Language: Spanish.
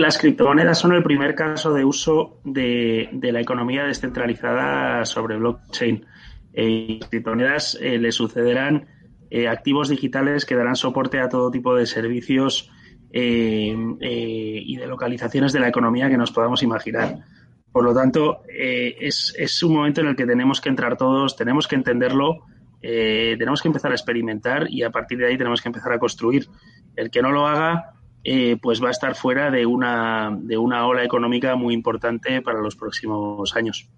las criptomonedas son el primer caso de uso de, la economía descentralizada sobre blockchain. Eh, las criptomonedas eh, le sucederán eh, activos digitales que darán soporte a todo tipo de servicios y de localizaciones de la economía que nos podamos imaginar. Por lo tanto, es, es, un momento en el que tenemos que entrar todos, tenemos que entenderlo, tenemos que empezar a experimentar y a partir de ahí tenemos que empezar a construir. El que no lo haga, eh, pues va a estar fuera de una, de una ola económica muy importante para los próximos años.